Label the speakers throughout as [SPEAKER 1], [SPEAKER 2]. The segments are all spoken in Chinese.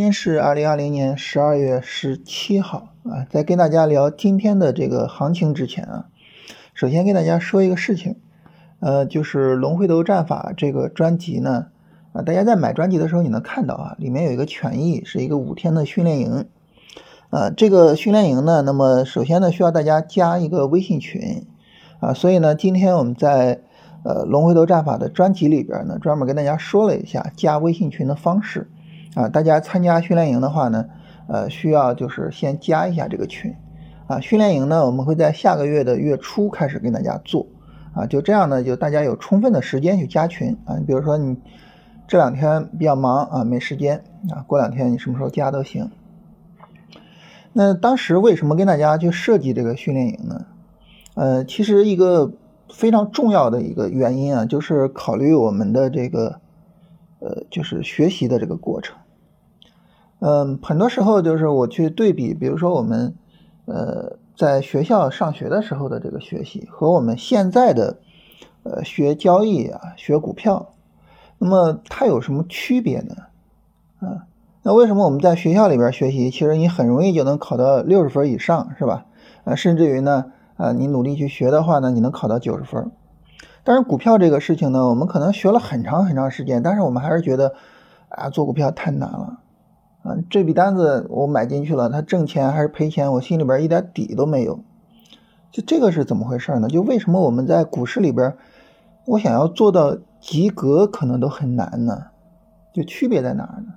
[SPEAKER 1] 今天是二零二零年十二月十七号啊，在跟大家聊今天的这个行情之前啊，首先跟大家说一个事情，呃，就是龙回头战法这个专辑呢，啊，大家在买专辑的时候你能看到啊，里面有一个权益是一个五天的训练营，啊，这个训练营呢，那么首先呢需要大家加一个微信群，啊，所以呢今天我们在呃龙回头战法的专辑里边呢，专门跟大家说了一下加微信群的方式。啊，大家参加训练营的话呢，呃，需要就是先加一下这个群，啊，训练营呢，我们会在下个月的月初开始跟大家做，啊，就这样呢，就大家有充分的时间去加群，啊，你比如说你这两天比较忙啊，没时间，啊，过两天你什么时候加都行。那当时为什么跟大家去设计这个训练营呢？呃，其实一个非常重要的一个原因啊，就是考虑我们的这个。呃，就是学习的这个过程，嗯，很多时候就是我去对比，比如说我们呃在学校上学的时候的这个学习和我们现在的呃学交易啊、学股票，那么它有什么区别呢？啊，那为什么我们在学校里边学习，其实你很容易就能考到六十分以上，是吧？啊，甚至于呢，啊，你努力去学的话呢，你能考到九十分。但是股票这个事情呢，我们可能学了很长很长时间，但是我们还是觉得，啊，做股票太难了，啊，这笔单子我买进去了，它挣钱还是赔钱，我心里边一点底都没有。就这个是怎么回事呢？就为什么我们在股市里边，我想要做到及格可能都很难呢？就区别在哪儿呢？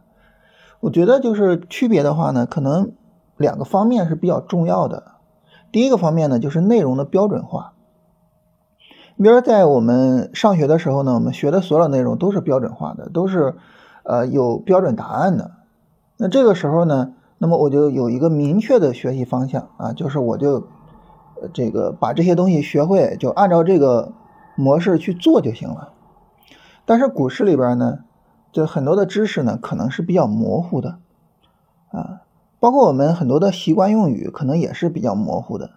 [SPEAKER 1] 我觉得就是区别的话呢，可能两个方面是比较重要的。第一个方面呢，就是内容的标准化。比如，在我们上学的时候呢，我们学的所有内容都是标准化的，都是呃有标准答案的。那这个时候呢，那么我就有一个明确的学习方向啊，就是我就这个把这些东西学会，就按照这个模式去做就行了。但是股市里边呢，就很多的知识呢，可能是比较模糊的啊，包括我们很多的习惯用语，可能也是比较模糊的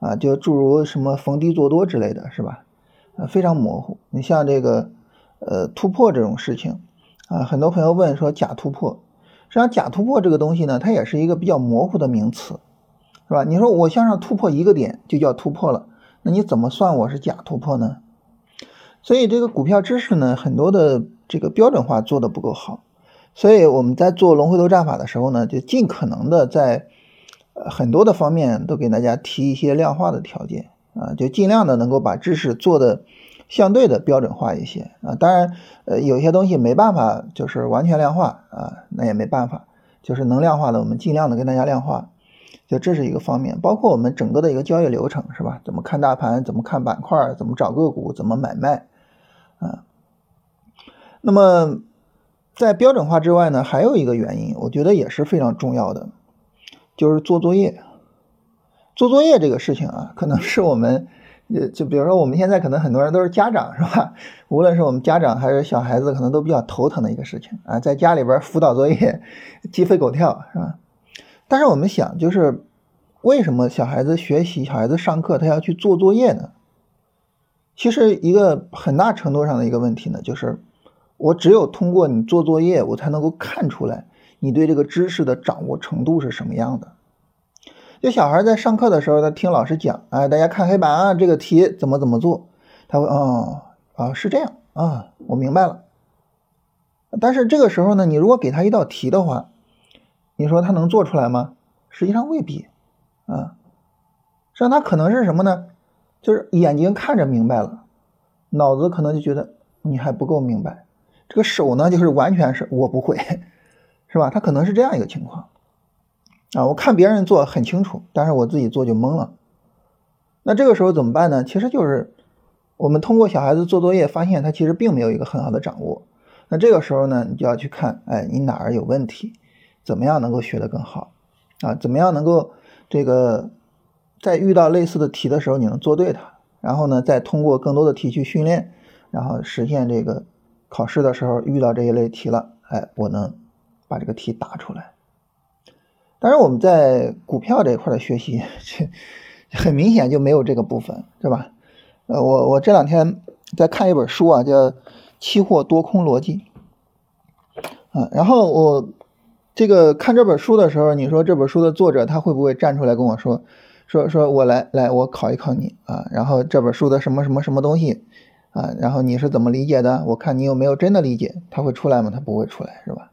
[SPEAKER 1] 啊，就诸如什么逢低做多之类的是吧？啊，非常模糊。你像这个，呃，突破这种事情，啊，很多朋友问说假突破，实际上假突破这个东西呢，它也是一个比较模糊的名词，是吧？你说我向上突破一个点就叫突破了，那你怎么算我是假突破呢？所以这个股票知识呢，很多的这个标准化做的不够好，所以我们在做龙回头战法的时候呢，就尽可能的在很多的方面都给大家提一些量化的条件。啊，就尽量的能够把知识做的相对的标准化一些啊。当然，呃，有些东西没办法就是完全量化啊，那也没办法，就是能量化的我们尽量的跟大家量化。就这是一个方面，包括我们整个的一个交易流程是吧？怎么看大盘？怎么看板块？怎么找个股？怎么买卖？啊。那么在标准化之外呢，还有一个原因，我觉得也是非常重要的，就是做作业。做作业这个事情啊，可能是我们，就，就比如说我们现在可能很多人都是家长，是吧？无论是我们家长还是小孩子，可能都比较头疼的一个事情啊，在家里边辅导作业，鸡飞狗跳，是吧？但是我们想，就是为什么小孩子学习、小孩子上课他要去做作业呢？其实一个很大程度上的一个问题呢，就是我只有通过你做作业，我才能够看出来你对这个知识的掌握程度是什么样的。就小孩在上课的时候，他听老师讲，哎，大家看黑板啊，这个题怎么怎么做，他会，哦，啊，是这样啊，我明白了。但是这个时候呢，你如果给他一道题的话，你说他能做出来吗？实际上未必，啊，实际上他可能是什么呢？就是眼睛看着明白了，脑子可能就觉得你还不够明白，这个手呢，就是完全是我不会，是吧？他可能是这样一个情况。啊，我看别人做很清楚，但是我自己做就懵了。那这个时候怎么办呢？其实就是我们通过小孩子做作业，发现他其实并没有一个很好的掌握。那这个时候呢，你就要去看，哎，你哪儿有问题？怎么样能够学得更好？啊，怎么样能够这个在遇到类似的题的时候，你能做对它？然后呢，再通过更多的题去训练，然后实现这个考试的时候遇到这一类题了，哎，我能把这个题答出来。当然，我们在股票这一块的学习，很明显就没有这个部分，是吧？呃，我我这两天在看一本书啊，叫《期货多空逻辑》啊。然后我这个看这本书的时候，你说这本书的作者他会不会站出来跟我说，说说我来来我考一考你啊？然后这本书的什么什么什么东西啊？然后你是怎么理解的？我看你有没有真的理解？他会出来吗？他不会出来，是吧？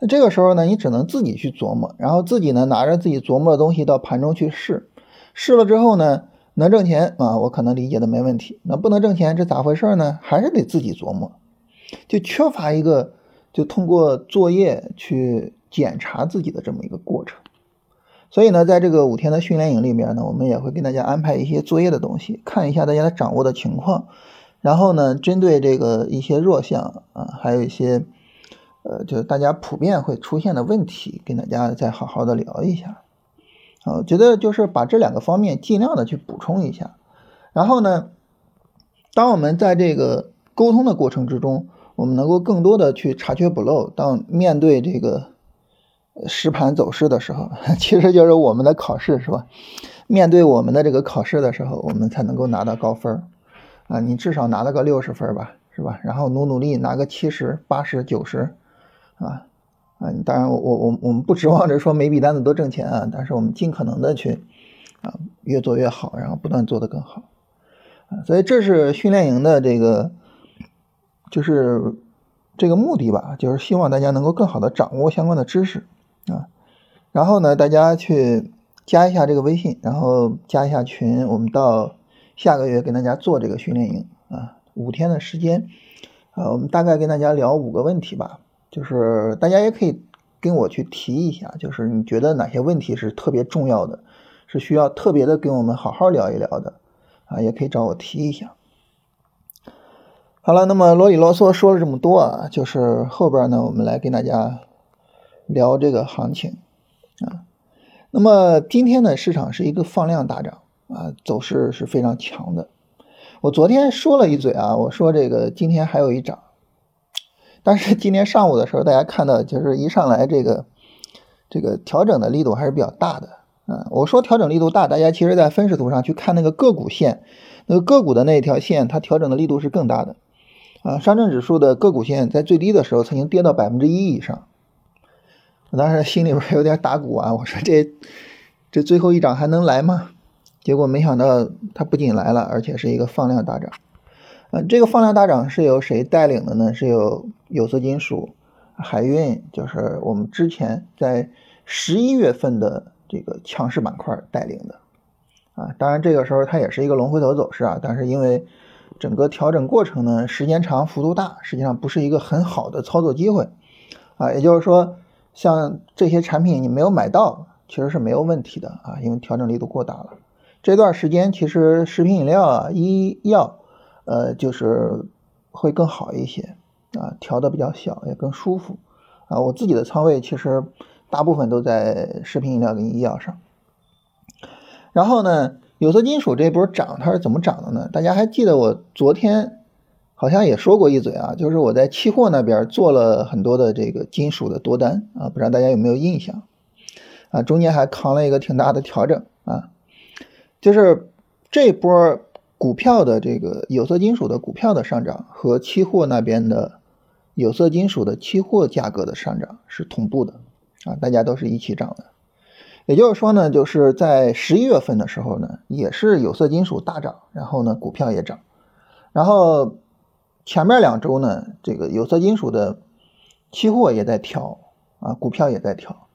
[SPEAKER 1] 那这个时候呢，你只能自己去琢磨，然后自己呢拿着自己琢磨的东西到盘中去试，试了之后呢，能挣钱啊，我可能理解的没问题。那不能挣钱，这咋回事呢？还是得自己琢磨，就缺乏一个就通过作业去检查自己的这么一个过程。所以呢，在这个五天的训练营里面呢，我们也会给大家安排一些作业的东西，看一下大家的掌握的情况，然后呢，针对这个一些弱项啊，还有一些。呃，就是大家普遍会出现的问题，跟大家再好好的聊一下。啊，我觉得就是把这两个方面尽量的去补充一下。然后呢，当我们在这个沟通的过程之中，我们能够更多的去查缺补漏。当面对这个实盘走势的时候，其实就是我们的考试，是吧？面对我们的这个考试的时候，我们才能够拿到高分啊，你至少拿了个六十分吧，是吧？然后努努力拿个七十八十九十。啊，啊，当然，我我我们不指望着说每笔单子都挣钱啊，但是我们尽可能的去啊，越做越好，然后不断做得更好。啊，所以这是训练营的这个就是这个目的吧，就是希望大家能够更好的掌握相关的知识啊，然后呢，大家去加一下这个微信，然后加一下群，我们到下个月给大家做这个训练营啊，五天的时间。啊，我们大概跟大家聊五个问题吧。就是大家也可以跟我去提一下，就是你觉得哪些问题是特别重要的，是需要特别的跟我们好好聊一聊的啊，也可以找我提一下。好了，那么啰里啰嗦说了这么多啊，就是后边呢，我们来跟大家聊这个行情啊。那么今天呢，市场是一个放量大涨啊，走势是非常强的。我昨天说了一嘴啊，我说这个今天还有一涨。但是今天上午的时候，大家看到就是一上来这个这个调整的力度还是比较大的啊。我说调整力度大，大家其实在分时图上去看那个个股线，那个个股的那一条线，它调整的力度是更大的啊。上证指数的个股线在最低的时候曾经跌到百分之一以上，我当时心里边有点打鼓啊，我说这这最后一涨还能来吗？结果没想到它不仅来了，而且是一个放量大涨。嗯，这个放量大涨是由谁带领的呢？是由有色金属、海运，就是我们之前在十一月份的这个强势板块带领的。啊，当然这个时候它也是一个龙回头走势啊，但是因为整个调整过程呢时间长、幅度大，实际上不是一个很好的操作机会。啊，也就是说，像这些产品你没有买到，其实是没有问题的啊，因为调整力度过大了。这段时间其实食品饮料啊、医药。呃，就是会更好一些啊，调的比较小，也更舒服啊。我自己的仓位其实大部分都在食品饮料跟医药上。然后呢，有色金属这波涨，它是怎么涨的呢？大家还记得我昨天好像也说过一嘴啊，就是我在期货那边做了很多的这个金属的多单啊，不知道大家有没有印象啊？中间还扛了一个挺大的调整啊，就是这波。股票的这个有色金属的股票的上涨和期货那边的有色金属的期货价格的上涨是同步的啊，大家都是一起涨的。也就是说呢，就是在十一月份的时候呢，也是有色金属大涨，然后呢股票也涨，然后前面两周呢，这个有色金属的期货也在调啊，股票也在调。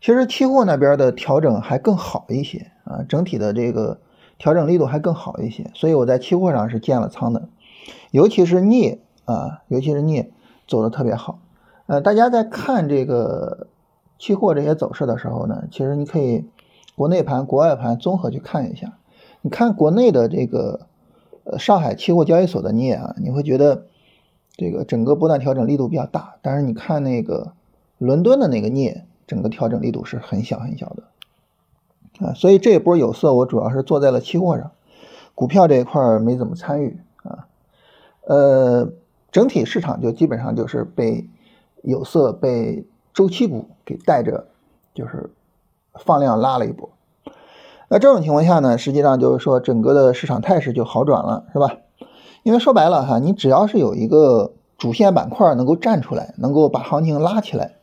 [SPEAKER 1] 其实期货那边的调整还更好一些啊，整体的这个。调整力度还更好一些，所以我在期货上是建了仓的，尤其是镍啊，尤其是镍走的特别好。呃，大家在看这个期货这些走势的时候呢，其实你可以国内盘、国外盘综合去看一下。你看国内的这个呃上海期货交易所的镍啊，你会觉得这个整个波段调整力度比较大，但是你看那个伦敦的那个镍，整个调整力度是很小很小的。啊，所以这一波有色我主要是做在了期货上，股票这一块没怎么参与啊。呃，整体市场就基本上就是被有色、被周期股给带着，就是放量拉了一波。那这种情况下呢，实际上就是说整个的市场态势就好转了，是吧？因为说白了哈，你只要是有一个主线板块能够站出来，能够把行情拉起来，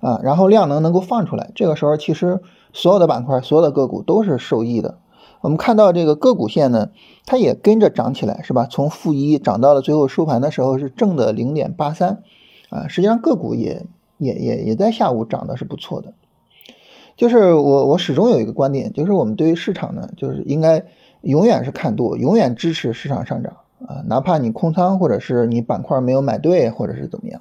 [SPEAKER 1] 啊，然后量能能够放出来，这个时候其实所有的板块、所有的个股都是受益的。我们看到这个个股线呢，它也跟着涨起来，是吧？从负一涨到了最后收盘的时候是正的零点八三，啊，实际上个股也也也也在下午涨的是不错的。就是我我始终有一个观点，就是我们对于市场呢，就是应该永远是看多，永远支持市场上涨啊，哪怕你空仓或者是你板块没有买对，或者是怎么样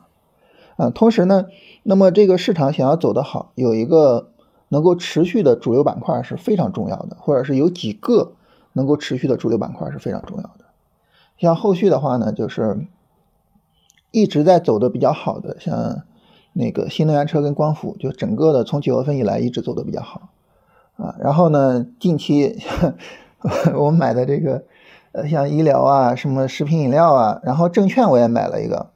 [SPEAKER 1] 啊。同时呢，那么这个市场想要走得好，有一个能够持续的主流板块是非常重要的，或者是有几个能够持续的主流板块是非常重要的。像后续的话呢，就是一直在走的比较好的，像。那个新能源车跟光伏，就整个的从九月份以来一直走的比较好，啊，然后呢，近期 我买的这个，呃，像医疗啊，什么食品饮料啊，然后证券我也买了一个，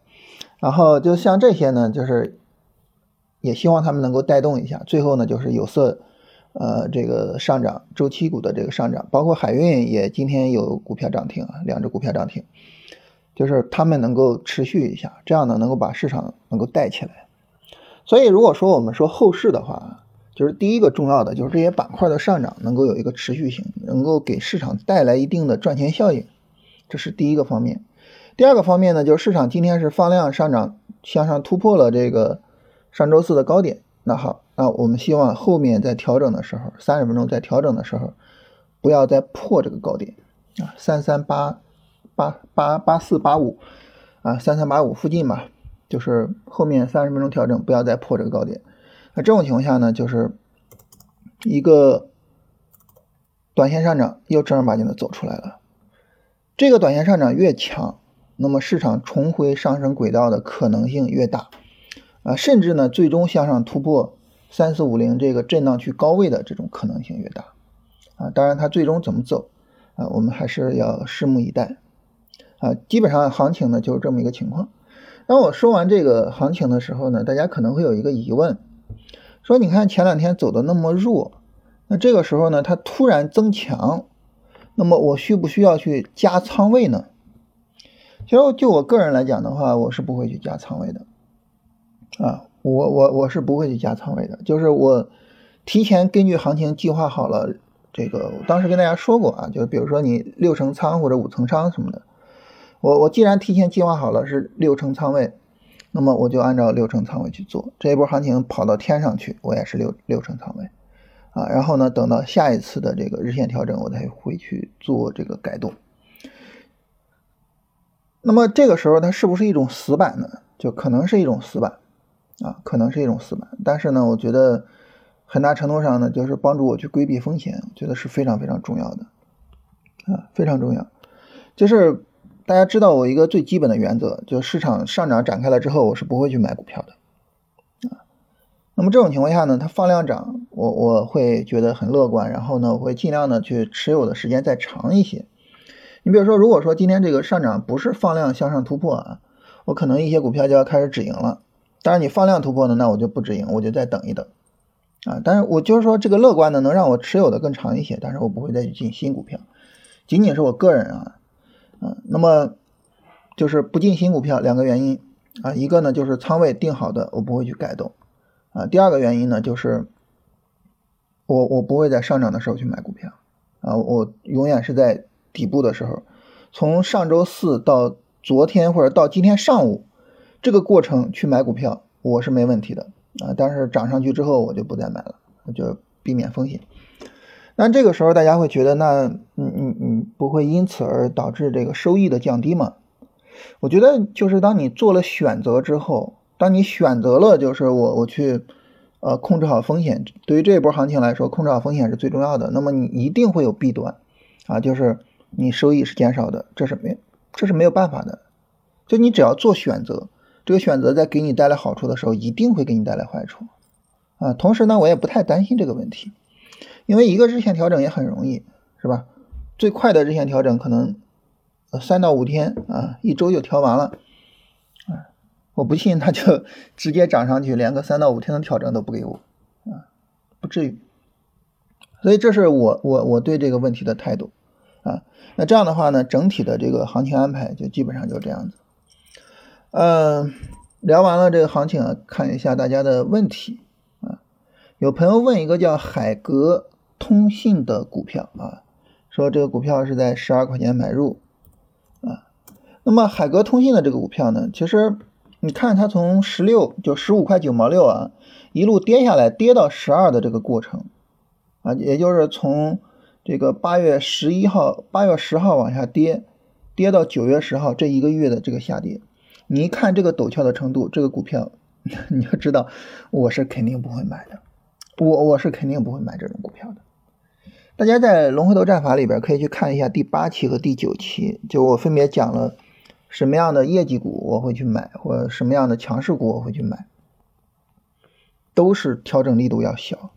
[SPEAKER 1] 然后就像这些呢，就是也希望他们能够带动一下，最后呢就是有色，呃，这个上涨，周期股的这个上涨，包括海运也今天有股票涨停啊，两只股票涨停，就是他们能够持续一下，这样呢能够把市场能够带起来。所以，如果说我们说后市的话，就是第一个重要的就是这些板块的上涨能够有一个持续性，能够给市场带来一定的赚钱效应，这是第一个方面。第二个方面呢，就是市场今天是放量上涨，向上突破了这个上周四的高点。那好，那我们希望后面在调整的时候，三十分钟在调整的时候，不要再破这个高点啊，三三八八八八四八五啊，三三八五附近吧。就是后面三十分钟调整，不要再破这个高点。那这种情况下呢，就是一个短线上涨又正儿八经的走出来了。这个短线上涨越强，那么市场重回上升轨道的可能性越大啊，甚至呢，最终向上突破三四五零这个震荡区高位的这种可能性越大啊。当然，它最终怎么走啊，我们还是要拭目以待啊。基本上行情呢就是这么一个情况。当我说完这个行情的时候呢，大家可能会有一个疑问，说你看前两天走的那么弱，那这个时候呢，它突然增强，那么我需不需要去加仓位呢？其实就我个人来讲的话，我是不会去加仓位的，啊，我我我是不会去加仓位的，就是我提前根据行情计划好了，这个我当时跟大家说过啊，就是比如说你六成仓或者五成仓什么的。我我既然提前计划好了是六成仓位，那么我就按照六成仓位去做。这一波行情跑到天上去，我也是六六成仓位，啊，然后呢，等到下一次的这个日线调整，我才会去做这个改动。那么这个时候它是不是一种死板呢？就可能是一种死板，啊，可能是一种死板。但是呢，我觉得很大程度上呢，就是帮助我去规避风险，我觉得是非常非常重要的，啊，非常重要，就是。大家知道我一个最基本的原则，就是市场上涨展开了之后，我是不会去买股票的，啊，那么这种情况下呢，它放量涨，我我会觉得很乐观，然后呢，我会尽量的去持有的时间再长一些。你比如说，如果说今天这个上涨不是放量向上突破啊，我可能一些股票就要开始止盈了。当然，你放量突破呢，那我就不止盈，我就再等一等，啊，但是我就是说这个乐观呢，能让我持有的更长一些，但是我不会再去进新股票，仅仅是我个人啊。嗯，那么就是不进新股票，两个原因啊，一个呢就是仓位定好的，我不会去改动啊。第二个原因呢就是我我不会在上涨的时候去买股票啊，我永远是在底部的时候，从上周四到昨天或者到今天上午这个过程去买股票，我是没问题的啊。但是涨上去之后我就不再买了，我就避免风险。那这个时候大家会觉得，那嗯嗯嗯，不会因此而导致这个收益的降低吗？我觉得就是当你做了选择之后，当你选择了就是我我去呃控制好风险，对于这一波行情来说，控制好风险是最重要的。那么你一定会有弊端啊，就是你收益是减少的，这是没这是没有办法的。就你只要做选择，这个选择在给你带来好处的时候，一定会给你带来坏处啊。同时呢，我也不太担心这个问题。因为一个日线调整也很容易，是吧？最快的日线调整可能三到五天啊，一周就调完了。啊，我不信他就 直接涨上去，连个三到五天的调整都不给我啊，不至于。所以这是我我我对这个问题的态度啊。那这样的话呢，整体的这个行情安排就基本上就这样子。嗯，聊完了这个行情啊，看一下大家的问题啊。有朋友问一个叫海格通信的股票啊，说这个股票是在十二块钱买入啊。那么海格通信的这个股票呢，其实你看它从十六就十五块九毛六啊，一路跌下来，跌到十二的这个过程啊，也就是从这个八月十一号、八月十号往下跌，跌到九月十号这一个月的这个下跌。你一看这个陡峭的程度，这个股票，你要知道，我是肯定不会买的，我我是肯定不会买这种股票的。大家在龙回头战法里边可以去看一下第八期和第九期，就我分别讲了什么样的业绩股我会去买，或者什么样的强势股我会去买，都是调整力度要小，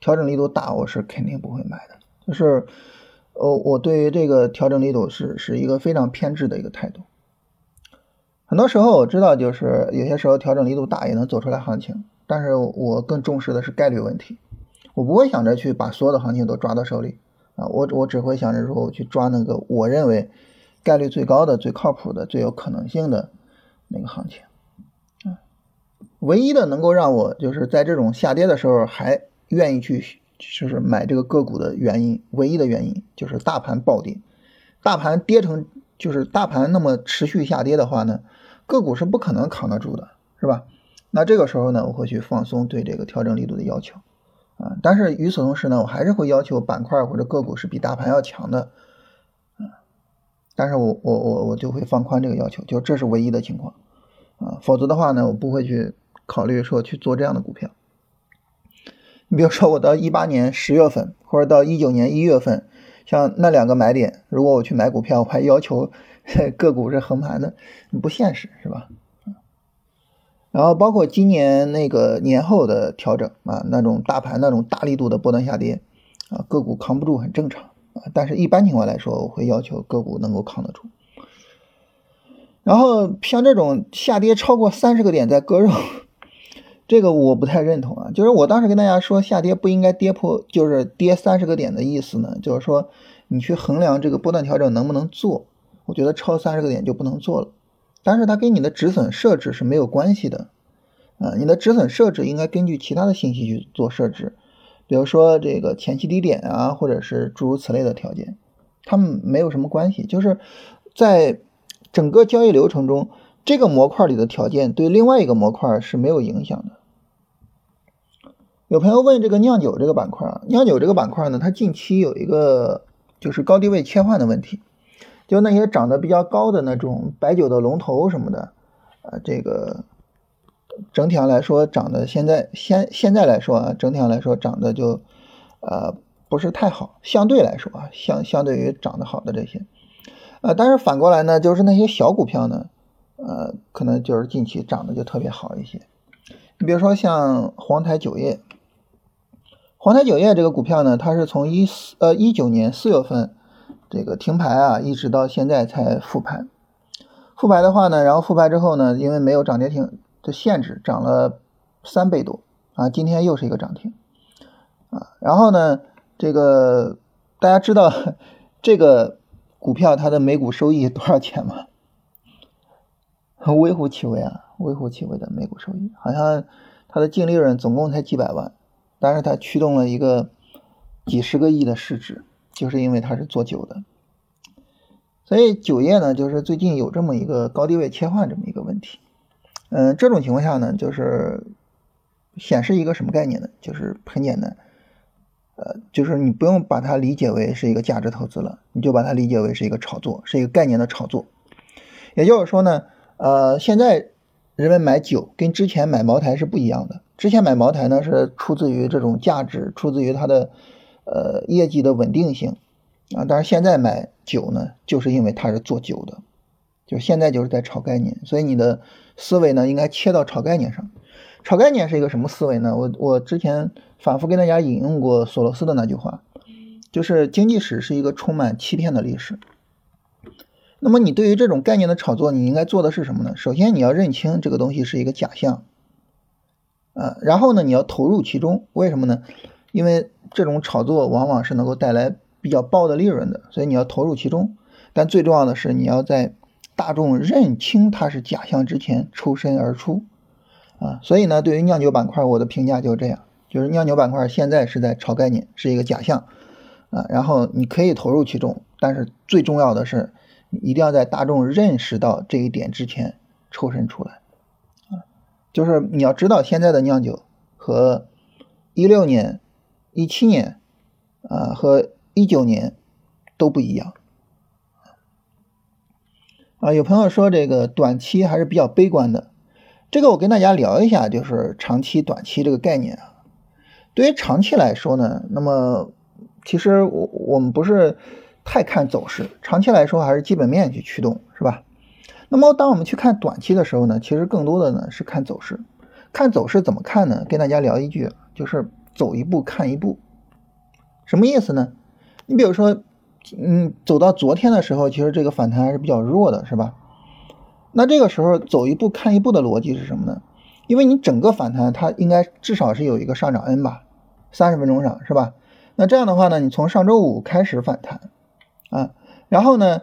[SPEAKER 1] 调整力度大我是肯定不会买的。就是，呃，我对于这个调整力度是是一个非常偏执的一个态度。很多时候我知道，就是有些时候调整力度大也能走出来行情，但是我更重视的是概率问题。我不会想着去把所有的行情都抓到手里啊，我我只会想着说我去抓那个我认为概率最高的、最靠谱的、最有可能性的那个行情啊。唯一的能够让我就是在这种下跌的时候还愿意去就是买这个个股的原因，唯一的原因就是大盘暴跌，大盘跌成就是大盘那么持续下跌的话呢。个股是不可能扛得住的，是吧？那这个时候呢，我会去放松对这个调整力度的要求，啊，但是与此同时呢，我还是会要求板块或者个股是比大盘要强的，啊，但是我我我我就会放宽这个要求，就这是唯一的情况，啊，否则的话呢，我不会去考虑说去做这样的股票。你比如说，我到一八年十月份或者到一九年一月份，像那两个买点，如果我去买股票，我还要求。个股是横盘的，不现实是吧？然后包括今年那个年后的调整啊，那种大盘那种大力度的波段下跌啊，个股扛不住很正常啊。但是一般情况来说，我会要求个股能够扛得住。然后像这种下跌超过三十个点再割肉，这个我不太认同啊。就是我当时跟大家说，下跌不应该跌破，就是跌三十个点的意思呢，就是说你去衡量这个波段调整能不能做。我觉得超三十个点就不能做了，但是它跟你的止损设置是没有关系的，啊，你的止损设置应该根据其他的信息去做设置，比如说这个前期低点啊，或者是诸如此类的条件，它们没有什么关系，就是在整个交易流程中，这个模块里的条件对另外一个模块是没有影响的。有朋友问这个酿酒这个板块啊，酿酒这个板块呢，它近期有一个就是高低位切换的问题。就那些长得比较高的那种白酒的龙头什么的，呃，这个整体上来说涨得现在现现在来说啊，整体上来说涨得就呃不是太好，相对来说啊，相相对于涨得好的这些，呃，但是反过来呢，就是那些小股票呢，呃，可能就是近期涨得就特别好一些。你比如说像黄台酒业，黄台酒业这个股票呢，它是从一四呃一九年四月份。这个停牌啊，一直到现在才复牌。复牌的话呢，然后复牌之后呢，因为没有涨跌停的限制，涨了三倍多啊。今天又是一个涨停啊。然后呢，这个大家知道这个股票它的每股收益多少钱吗？微乎其微啊，微乎其微的每股收益，好像它的净利润总共才几百万，但是它驱动了一个几十个亿的市值。就是因为它是做酒的，所以酒业呢，就是最近有这么一个高低位切换这么一个问题。嗯，这种情况下呢，就是显示一个什么概念呢？就是很简单，呃，就是你不用把它理解为是一个价值投资了，你就把它理解为是一个炒作，是一个概念的炒作。也就是说呢，呃，现在人们买酒跟之前买茅台是不一样的。之前买茅台呢是出自于这种价值，出自于它的。呃，业绩的稳定性啊，但是现在买酒呢，就是因为它是做酒的，就现在就是在炒概念，所以你的思维呢应该切到炒概念上。炒概念是一个什么思维呢？我我之前反复跟大家引用过索罗斯的那句话，就是经济史是一个充满欺骗的历史。那么你对于这种概念的炒作，你应该做的是什么呢？首先你要认清这个东西是一个假象，啊，然后呢你要投入其中，为什么呢？因为这种炒作往往是能够带来比较爆的利润的，所以你要投入其中。但最重要的是，你要在大众认清它是假象之前抽身而出啊。所以呢，对于酿酒板块，我的评价就是这样，就是酿酒板块现在是在炒概念，是一个假象啊。然后你可以投入其中，但是最重要的是，一定要在大众认识到这一点之前抽身出来啊。就是你要知道，现在的酿酒和一六年、一七年啊和一九年都不一样。啊，有朋友说这个短期还是比较悲观的，这个我跟大家聊一下，就是长期、短期这个概念啊。对于长期来说呢，那么其实我我们不是太看走势，长期来说还是基本面去驱动，是吧？那么当我们去看短期的时候呢，其实更多的呢是看走势。看走势怎么看呢？跟大家聊一句，就是走一步看一步。什么意思呢？你比如说。嗯，走到昨天的时候，其实这个反弹还是比较弱的，是吧？那这个时候走一步看一步的逻辑是什么呢？因为你整个反弹它应该至少是有一个上涨 N 吧，三十分钟上是吧？那这样的话呢，你从上周五开始反弹啊，然后呢，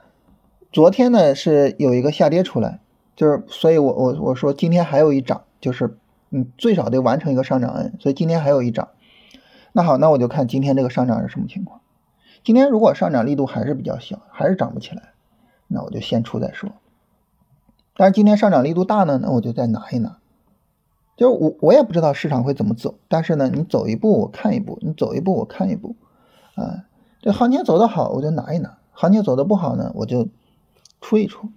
[SPEAKER 1] 昨天呢是有一个下跌出来，就是所以我我我说今天还有一涨，就是你最少得完成一个上涨 N，所以今天还有一涨。那好，那我就看今天这个上涨是什么情况。今天如果上涨力度还是比较小，还是涨不起来，那我就先出再说。但是今天上涨力度大呢，那我就再拿一拿。就是我我也不知道市场会怎么走，但是呢，你走一步我看一步，你走一步我看一步，啊，这行情走得好我就拿一拿，行情走得不好呢我就出一出，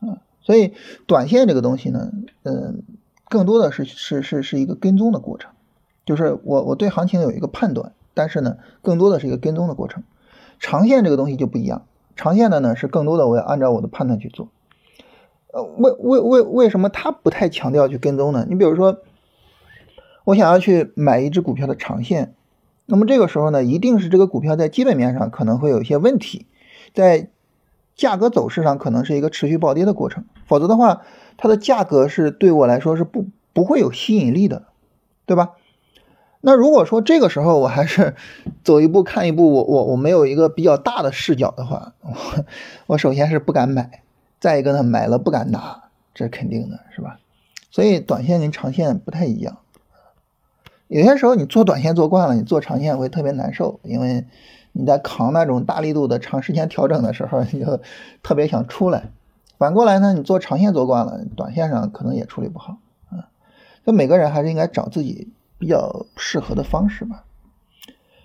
[SPEAKER 1] 啊，所以短线这个东西呢，嗯，更多的是是是是一个跟踪的过程，就是我我对行情有一个判断。但是呢，更多的是一个跟踪的过程。长线这个东西就不一样，长线的呢是更多的我要按照我的判断去做。呃，为为为为什么他不太强调去跟踪呢？你比如说，我想要去买一只股票的长线，那么这个时候呢，一定是这个股票在基本面上可能会有一些问题，在价格走势上可能是一个持续暴跌的过程，否则的话，它的价格是对我来说是不不会有吸引力的，对吧？那如果说这个时候我还是 走一步看一步，我我我没有一个比较大的视角的话，我我首先是不敢买，再一个呢买了不敢拿，这肯定的，是吧？所以短线跟长线不太一样，有些时候你做短线做惯了，你做长线会特别难受，因为你在扛那种大力度的长时间调整的时候，你就特别想出来。反过来呢，你做长线做惯了，短线上可能也处理不好啊。就每个人还是应该找自己。比较适合的方式吧。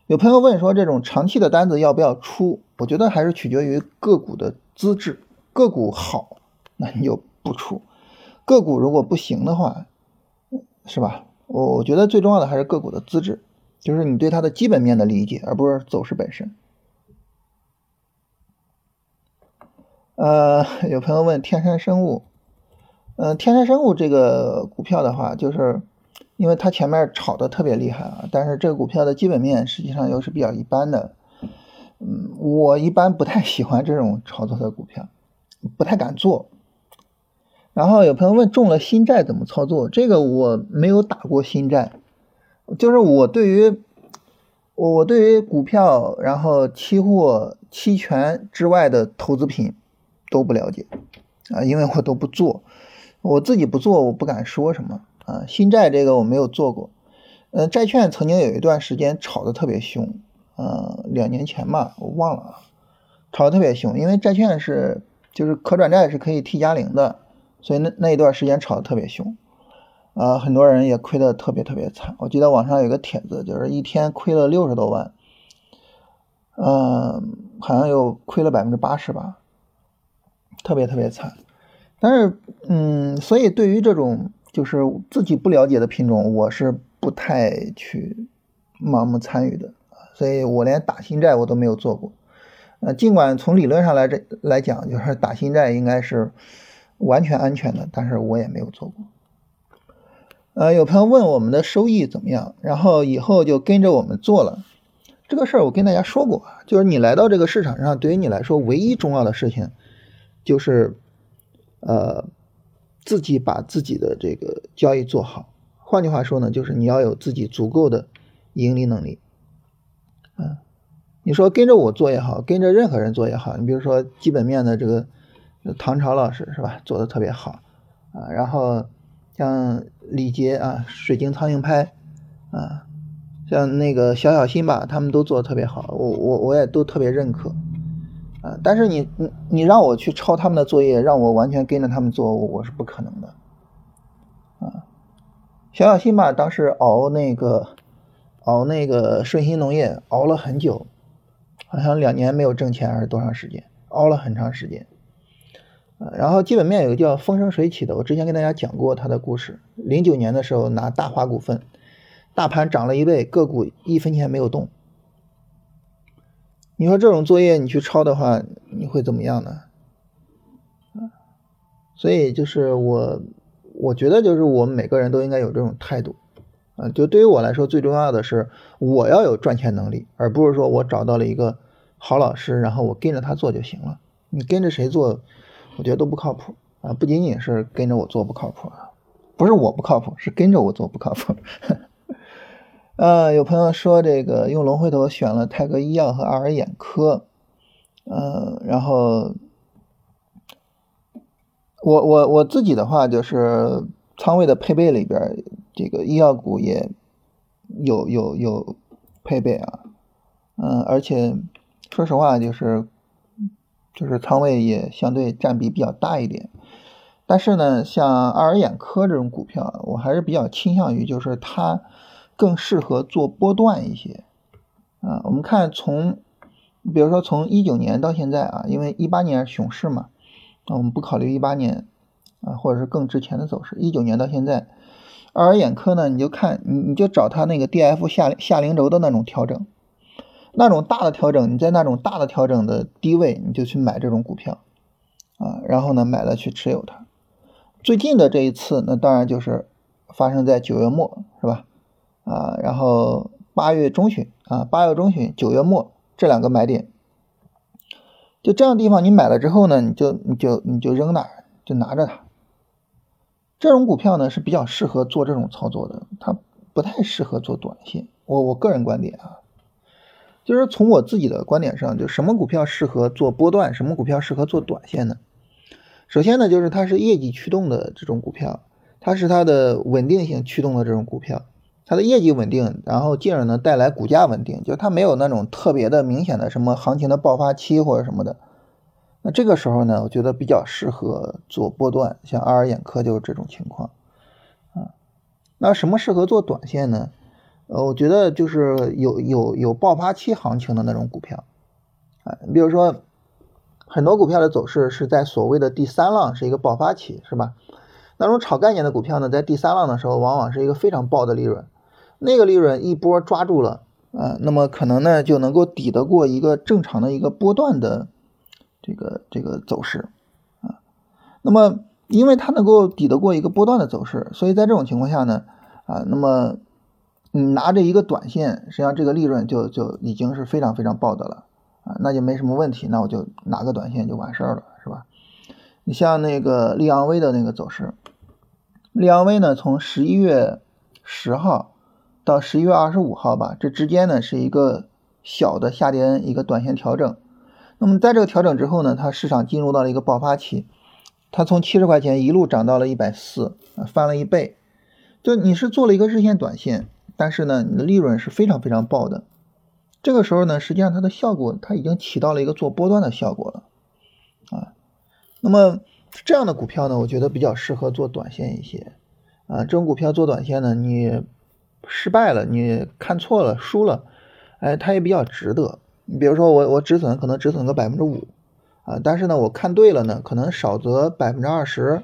[SPEAKER 1] 有朋友问说，这种长期的单子要不要出？我觉得还是取决于个股的资质。个股好，那你就不出；个股如果不行的话，是吧？我我觉得最重要的还是个股的资质，就是你对它的基本面的理解，而不是走势本身。呃，有朋友问天山生物，嗯，天山生物这个股票的话，就是。因为它前面炒的特别厉害啊，但是这个股票的基本面实际上又是比较一般的，嗯，我一般不太喜欢这种炒作的股票，不太敢做。然后有朋友问中了新债怎么操作？这个我没有打过新债，就是我对于我对于股票、然后期货、期权之外的投资品都不了解啊，因为我都不做，我自己不做，我不敢说什么。啊，新债这个我没有做过，呃，债券曾经有一段时间炒的特别凶，呃，两年前吧，我忘了啊，炒的特别凶，因为债券是就是可转债是可以 T 加零的，所以那那一段时间炒的特别凶，啊，很多人也亏的特别特别惨，我记得网上有个帖子，就是一天亏了六十多万，嗯，好像有亏了百分之八十吧，特别特别惨，但是嗯，所以对于这种。就是自己不了解的品种，我是不太去盲目参与的所以我连打新债我都没有做过。呃，尽管从理论上来这来讲，就是打新债应该是完全安全的，但是我也没有做过。呃，有朋友问我们的收益怎么样，然后以后就跟着我们做了。这个事儿我跟大家说过，就是你来到这个市场上，对于你来说唯一重要的事情就是，呃。自己把自己的这个交易做好，换句话说呢，就是你要有自己足够的盈利能力。嗯，你说跟着我做也好，跟着任何人做也好，你比如说基本面的这个唐朝老师是吧，做的特别好啊。然后像李杰啊，水晶苍蝇拍啊，像那个小小新吧，他们都做的特别好，我我我也都特别认可啊。但是你你你让我去抄他们的作业，让我完全跟着他们做，我是不可能的啊。小小新吧，当时熬那个熬那个顺鑫农业，熬了很久，好像两年没有挣钱还是多长时间，熬了很长时间。然后基本面有个叫风生水起的，我之前跟大家讲过他的故事。零九年的时候拿大华股份，大盘涨了一倍，个股一分钱没有动。你说这种作业你去抄的话，你会怎么样呢？所以就是我，我觉得就是我们每个人都应该有这种态度，啊，就对于我来说最重要的是我要有赚钱能力，而不是说我找到了一个好老师，然后我跟着他做就行了。你跟着谁做？我觉得都不靠谱啊！不仅仅是跟着我做不靠谱啊，不是我不靠谱，是跟着我做不靠谱。呃，有朋友说这个用龙回头选了泰格医药和爱尔眼科，呃，然后我我我自己的话就是仓位的配备里边，这个医药股也有有有配备啊，嗯，而且说实话就是。就是仓位也相对占比比较大一点，但是呢，像爱尔眼科这种股票，我还是比较倾向于，就是它更适合做波段一些。啊，我们看从，比如说从一九年到现在啊，因为一八年熊市嘛，那我们不考虑一八年啊，或者是更之前的走势，一九年到现在，爱尔眼科呢，你就看你你就找它那个 D F 下下零轴的那种调整。那种大的调整，你在那种大的调整的低位，你就去买这种股票，啊，然后呢买了去持有它。最近的这一次，那当然就是发生在九月末，是吧？啊，然后八月中旬啊，八月中旬、九月末这两个买点，就这样地方你买了之后呢，你就你就你就扔那儿，就拿着它。这种股票呢是比较适合做这种操作的，它不太适合做短线。我我个人观点啊。就是从我自己的观点上，就什么股票适合做波段，什么股票适合做短线呢？首先呢，就是它是业绩驱动的这种股票，它是它的稳定性驱动的这种股票，它的业绩稳定，然后进而呢带来股价稳定，就它没有那种特别的明显的什么行情的爆发期或者什么的。那这个时候呢，我觉得比较适合做波段，像爱尔眼科就是这种情况啊。那什么适合做短线呢？呃，我觉得就是有有有爆发期行情的那种股票，啊，你比如说很多股票的走势是在所谓的第三浪是一个爆发期，是吧？那种炒概念的股票呢，在第三浪的时候往往是一个非常爆的利润，那个利润一波抓住了，啊，那么可能呢就能够抵得过一个正常的一个波段的这个这个走势，啊，那么因为它能够抵得过一个波段的走势，所以在这种情况下呢，啊，那么。你拿着一个短线，实际上这个利润就就已经是非常非常爆的了啊，那就没什么问题，那我就拿个短线就完事儿了，是吧？你像那个利昂威的那个走势，利昂威呢，从十一月十号到十一月二十五号吧，这之间呢是一个小的下跌一个短线调整，那么在这个调整之后呢，它市场进入到了一个爆发期，它从七十块钱一路涨到了一百四，翻了一倍，就你是做了一个日线短线。但是呢，你的利润是非常非常爆的。这个时候呢，实际上它的效果，它已经起到了一个做波段的效果了啊。那么这样的股票呢，我觉得比较适合做短线一些啊。这种股票做短线呢，你失败了，你看错了，输了，哎，它也比较值得。你比如说我我止损可能止损个百分之五啊，但是呢，我看对了呢，可能少则百分之二十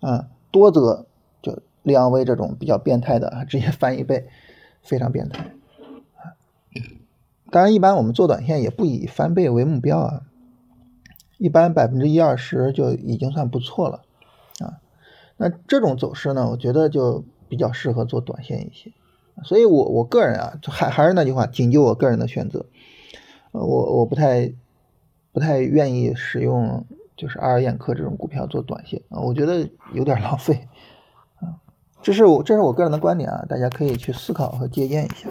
[SPEAKER 1] 啊，多则。利昂威这种比较变态的，直接翻一倍，非常变态！当然，一般我们做短线也不以翻倍为目标啊，一般百分之一二十就已经算不错了啊。那这种走势呢，我觉得就比较适合做短线一些。所以我我个人啊，还还是那句话，仅就我个人的选择，呃，我我不太不太愿意使用就是爱尔眼科这种股票做短线啊，我觉得有点浪费。这是我这是我个人的观点啊，大家可以去思考和借鉴一下。